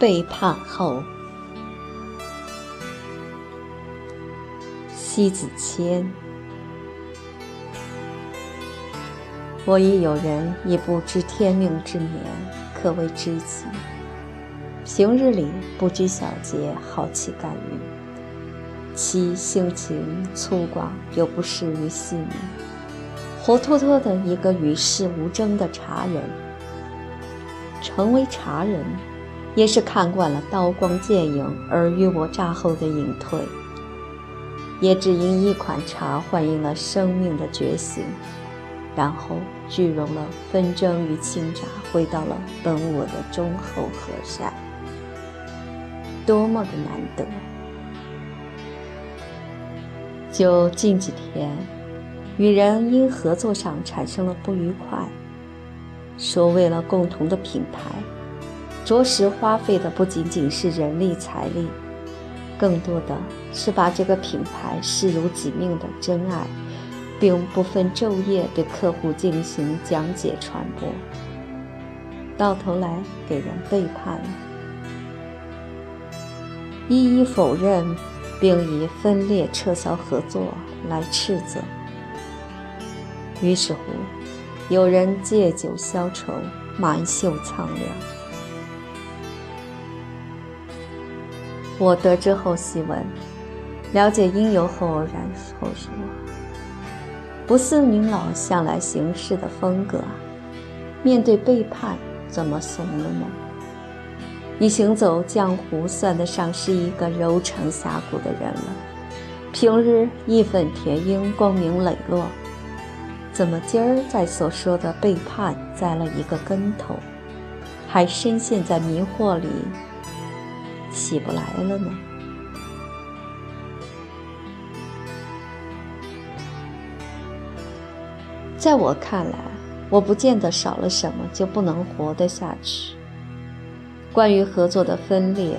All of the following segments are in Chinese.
背叛后，西子谦。我亦有人已不知天命之年，可谓知己。平日里不拘小节，好奇干预，其性情粗犷又不适于细腻，活脱脱的一个与世无争的茶人。成为茶人，也是看惯了刀光剑影尔虞我诈后的隐退，也只因一款茶换应了生命的觉醒。然后聚融了纷争与倾轧，回到了本我的忠厚和善，多么的难得！就近几天，与人因合作上产生了不愉快，说为了共同的品牌，着实花费的不仅仅是人力财力，更多的是把这个品牌视如己命的真爱。并不分昼夜对客户进行讲解传播，到头来给人背叛了，一一否认，并以分裂撤销合作来斥责。于是乎，有人借酒消愁，满袖苍凉。我得知后细问，了解因由后，然后说。不似您老向来行事的风格，面对背叛怎么怂了呢？你行走江湖，算得上是一个柔肠侠骨的人了。平日义愤填膺，光明磊落，怎么今儿在所说的背叛栽了一个跟头，还深陷在迷惑里，起不来了呢？在我看来，我不见得少了什么就不能活得下去。关于合作的分裂，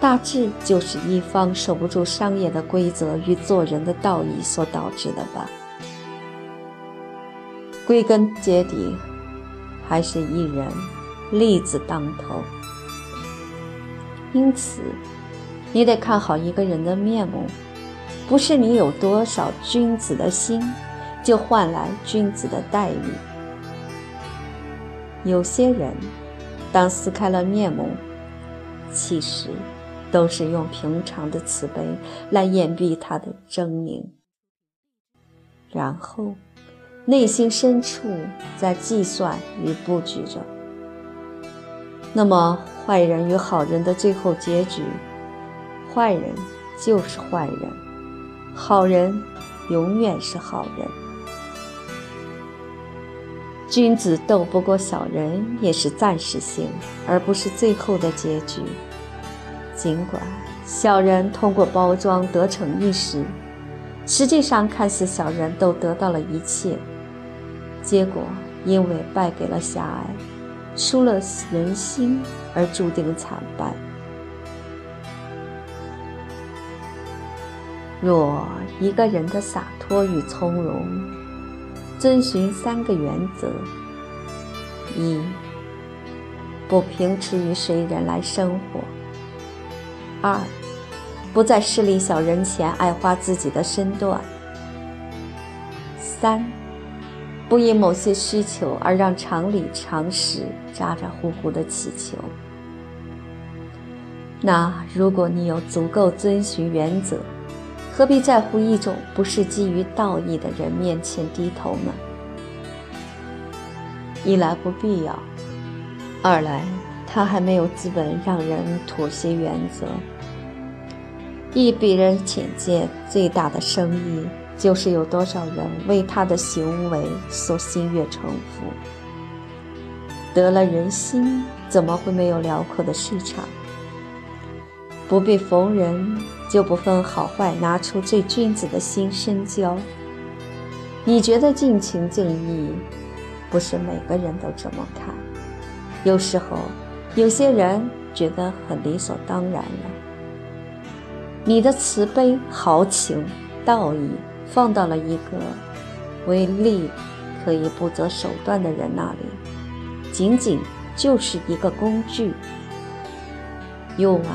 大致就是一方守不住商业的规则与做人的道义所导致的吧。归根结底，还是一人利字当头。因此，你得看好一个人的面目，不是你有多少君子的心。就换来君子的待遇。有些人，当撕开了面目，其实都是用平常的慈悲来掩蔽他的狰狞，然后内心深处在计算与布局着。那么，坏人与好人的最后结局，坏人就是坏人，好人永远是好人。君子斗不过小人，也是暂时性，而不是最后的结局。尽管小人通过包装得逞一时，实际上看似小人都得到了一切，结果因为败给了狭隘，输了人心，而注定惨败。若一个人的洒脱与从容，遵循三个原则：一、不凭持于谁人来生活；二、不在势利小人前爱花自己的身段；三、不因某些需求而让常理常识咋咋呼呼的祈求。那如果你有足够遵循原则，何必在乎一种不是基于道义的人面前低头呢？一来不必要，二来他还没有资本让人妥协原则。一比人浅见最大的生意，就是有多少人为他的行为所心悦诚服。得了人心，怎么会没有辽阔的市场？不必逢人就不分好坏，拿出最君子的心深交。你觉得尽情尽意，不是每个人都这么看。有时候，有些人觉得很理所当然了。你的慈悲、豪情、道义，放到了一个为利可以不择手段的人那里，仅仅就是一个工具。用完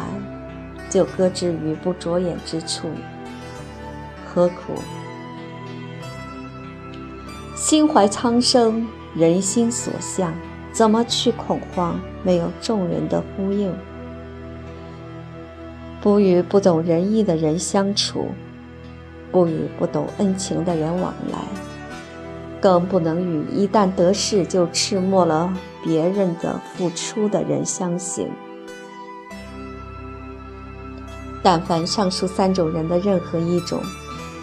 就搁置于不着眼之处，何苦？心怀苍生，人心所向，怎么去恐慌？没有众人的呼应，不与不懂仁义的人相处，不与不懂恩情的人往来，更不能与一旦得势就赤没了别人的付出的人相行。但凡上述三种人的任何一种，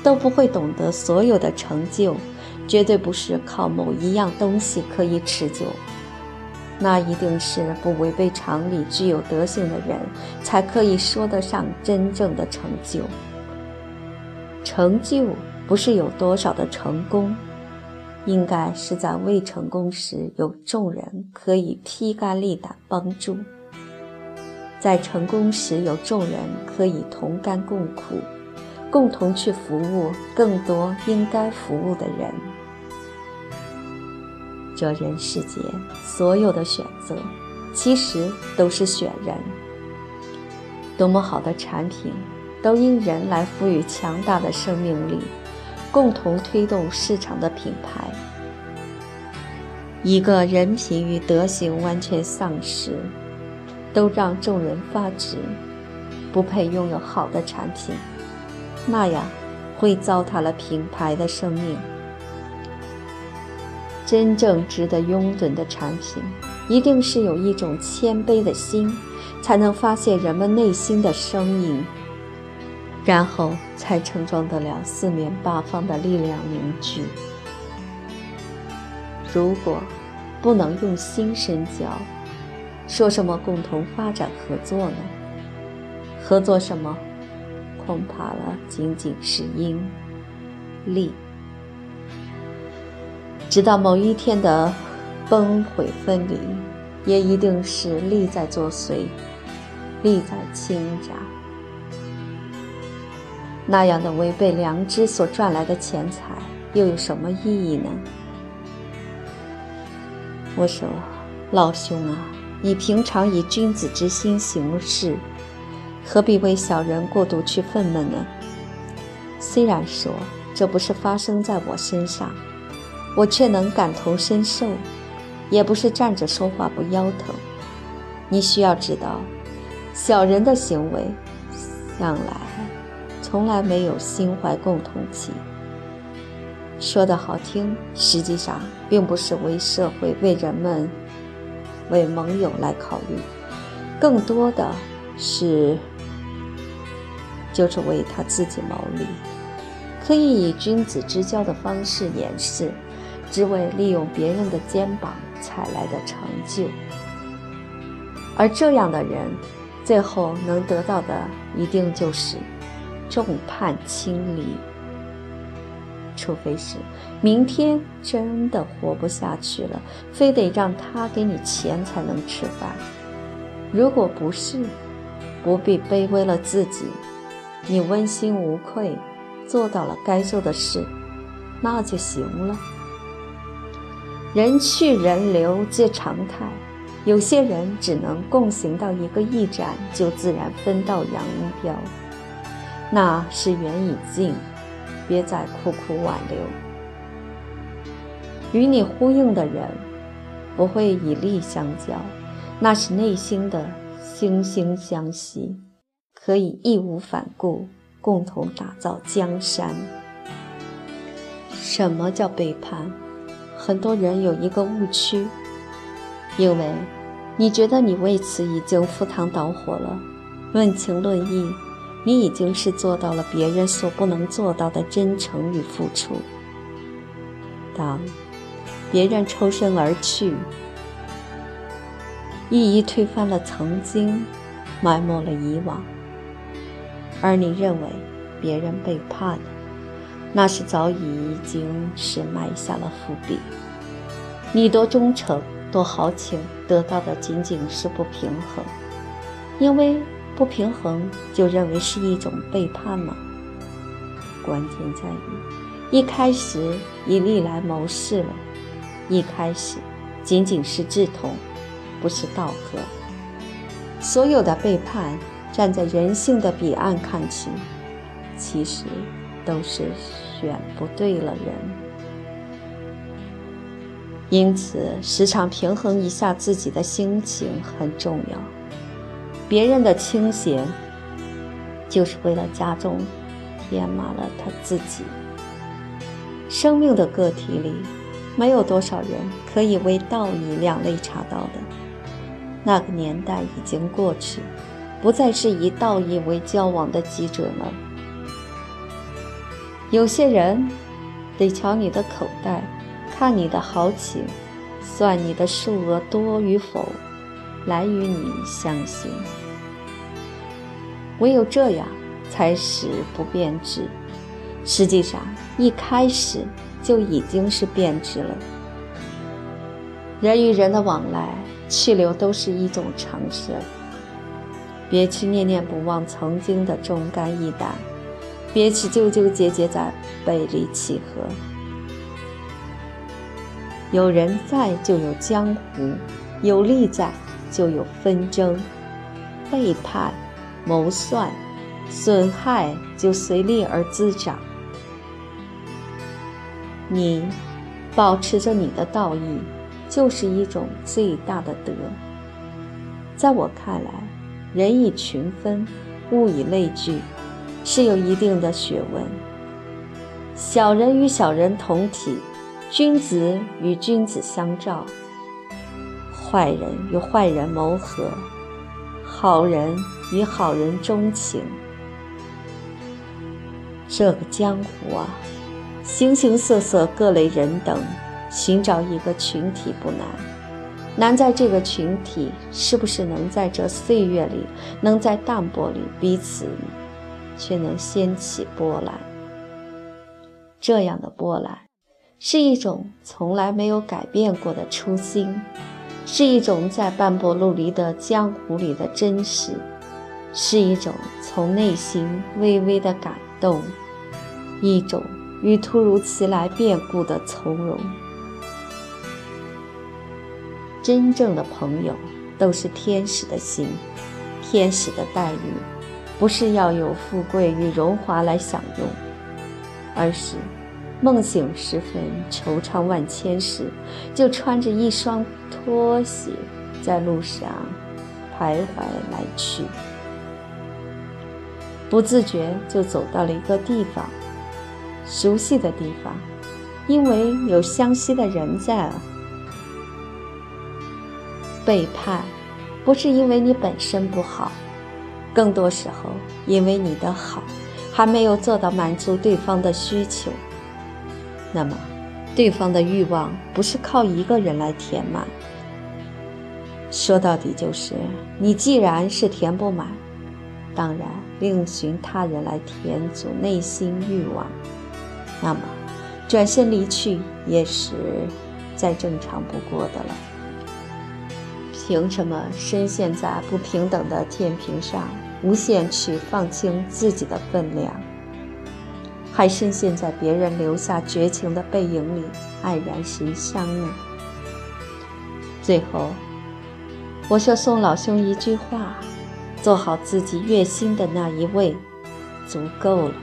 都不会懂得所有的成就，绝对不是靠某一样东西可以持久。那一定是不违背常理、具有德性的人，才可以说得上真正的成就。成就不是有多少的成功，应该是在未成功时有众人可以披肝沥胆帮助。在成功时，有众人可以同甘共苦，共同去服务更多应该服务的人。这人世间所有的选择，其实都是选人。多么好的产品，都因人来赋予强大的生命力，共同推动市场的品牌。一个人品与德行完全丧失。都让众人发指，不配拥有好的产品，那样会糟蹋了品牌的生命。真正值得拥趸的产品，一定是有一种谦卑的心，才能发现人们内心的声音，然后才盛装得了四面八方的力量凝聚。如果不能用心深交，说什么共同发展合作呢？合作什么？恐怕了仅仅是因利。直到某一天的崩毁分离，也一定是利在作祟，利在倾轧。那样的违背良知所赚来的钱财，又有什么意义呢？我说，老兄啊！你平常以君子之心行事，何必为小人过度去愤懑呢？虽然说这不是发生在我身上，我却能感同身受，也不是站着说话不腰疼。你需要知道，小人的行为向来从来没有心怀共同体。说的好听，实际上并不是为社会、为人们。为盟友来考虑，更多的是就是为他自己谋利，可以以君子之交的方式掩饰，只为利用别人的肩膀踩来的成就。而这样的人，最后能得到的一定就是众叛亲离。除非是明天真的活不下去了，非得让他给你钱才能吃饭。如果不是，不必卑微了自己，你问心无愧，做到了该做的事，那就行了。人去人留皆常态，有些人只能共行到一个驿站，就自然分道扬镳，那是缘已尽。别再苦苦挽留，与你呼应的人不会以利相交，那是内心的惺惺相惜，可以义无反顾，共同打造江山。什么叫背叛？很多人有一个误区，因为你觉得你为此已经赴汤蹈火了，论情论义。你已经是做到了别人所不能做到的真诚与付出。当别人抽身而去，一一推翻了曾经，埋没了以往，而你认为别人背叛了，那是早已经是埋下了伏笔。你多忠诚，多豪情，得到的仅仅是不平衡，因为。不平衡就认为是一种背叛吗？关键在于，一开始以利来谋事了，一开始仅仅是志同，不是道合。所有的背叛，站在人性的彼岸看去，其实都是选不对了人。因此，时常平衡一下自己的心情很重要。别人的倾斜，就是为了加重填满了他自己。生命的个体里，没有多少人可以为道义两肋插刀的。那个年代已经过去，不再是以道义为交往的基准了。有些人得瞧你的口袋，看你的豪情，算你的数额多与否，来与你相信。唯有这样，才使不变质。实际上，一开始就已经是变质了。人与人的往来。气流都是一种常识，别去念念不忘曾经的忠肝义胆，别去纠纠结结在背离契合。有人在就有江湖，有利在就有纷争，背叛、谋算、损害就随利而滋长。你保持着你的道义。就是一种最大的德。在我看来，人以群分，物以类聚，是有一定的学问。小人与小人同体，君子与君子相照，坏人与坏人谋合，好人与好人钟情。这个江湖啊，形形色色，各类人等。寻找一个群体不难，难在这个群体是不是能在这岁月里，能在淡泊里彼此，却能掀起波澜。这样的波澜，是一种从来没有改变过的初心，是一种在斑驳陆离的江湖里的真实，是一种从内心微微的感动，一种与突如其来变故的从容。真正的朋友都是天使的心，天使的待遇，不是要有富贵与荣华来享用，而是梦醒时分、惆怅万千时，就穿着一双拖鞋在路上徘徊来去，不自觉就走到了一个地方，熟悉的地方，因为有相惜的人在啊。背叛，不是因为你本身不好，更多时候因为你的好还没有做到满足对方的需求。那么，对方的欲望不是靠一个人来填满。说到底就是，你既然是填不满，当然另寻他人来填足内心欲望，那么转身离去也是再正常不过的了。凭什么深陷在不平等的天平上，无限去放轻自己的分量，还深陷在别人留下绝情的背影里黯然神伤呢？最后，我说宋老兄一句话：做好自己月薪的那一位，足够了。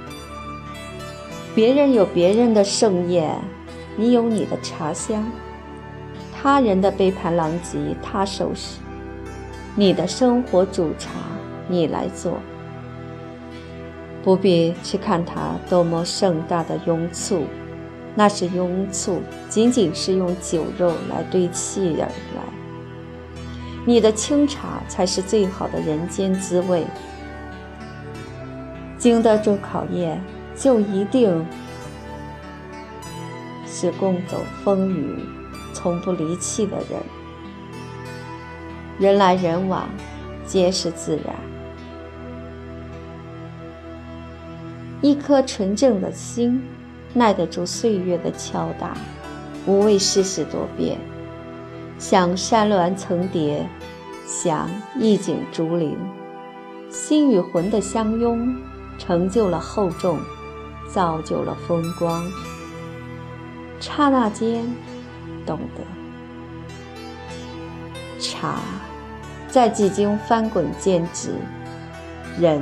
别人有别人的盛宴，你有你的茶香。他人的杯盘狼藉，他收拾；你的生活煮茶，你来做。不必去看他多么盛大的拥簇，那是拥簇，仅仅是用酒肉来堆砌而来。你的清茶才是最好的人间滋味。经得住考验，就一定是共走风雨。从不离弃的人，人来人往，皆是自然。一颗纯正的心，耐得住岁月的敲打，无畏世事多变。想山峦层叠，想一景竹林，心与魂的相拥，成就了厚重，造就了风光。刹那间。懂得，茶在几经翻滚见质，人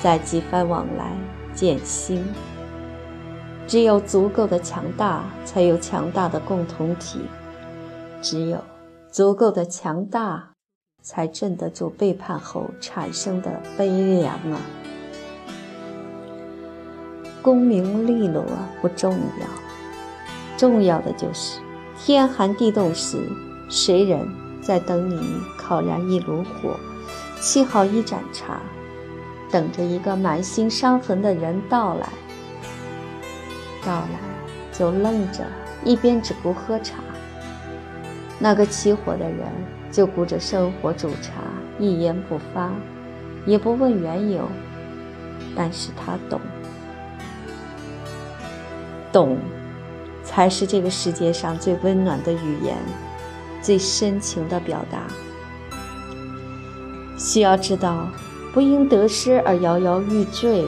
在几番往来见心。只有足够的强大，才有强大的共同体；只有足够的强大，才镇得住背叛后产生的悲凉啊！功名利禄啊不重要，重要的就是天寒地冻时，谁人在等你烤燃一炉火，沏好一盏茶，等着一个满心伤痕的人到来。到来就愣着，一边只顾喝茶；那个起火的人就顾着生火煮茶，一言不发，也不问缘由。但是他懂，懂，才是这个世界上最温暖的语言，最深情的表达。需要知道，不因得失而摇摇欲坠。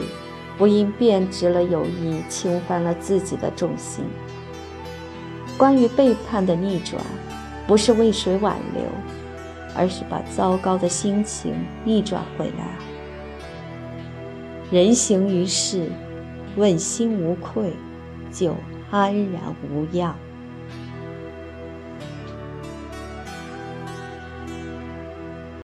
不因变质了友谊，侵犯了自己的重心。关于背叛的逆转，不是为谁挽留，而是把糟糕的心情逆转回来。人行于世，问心无愧，就安然无恙。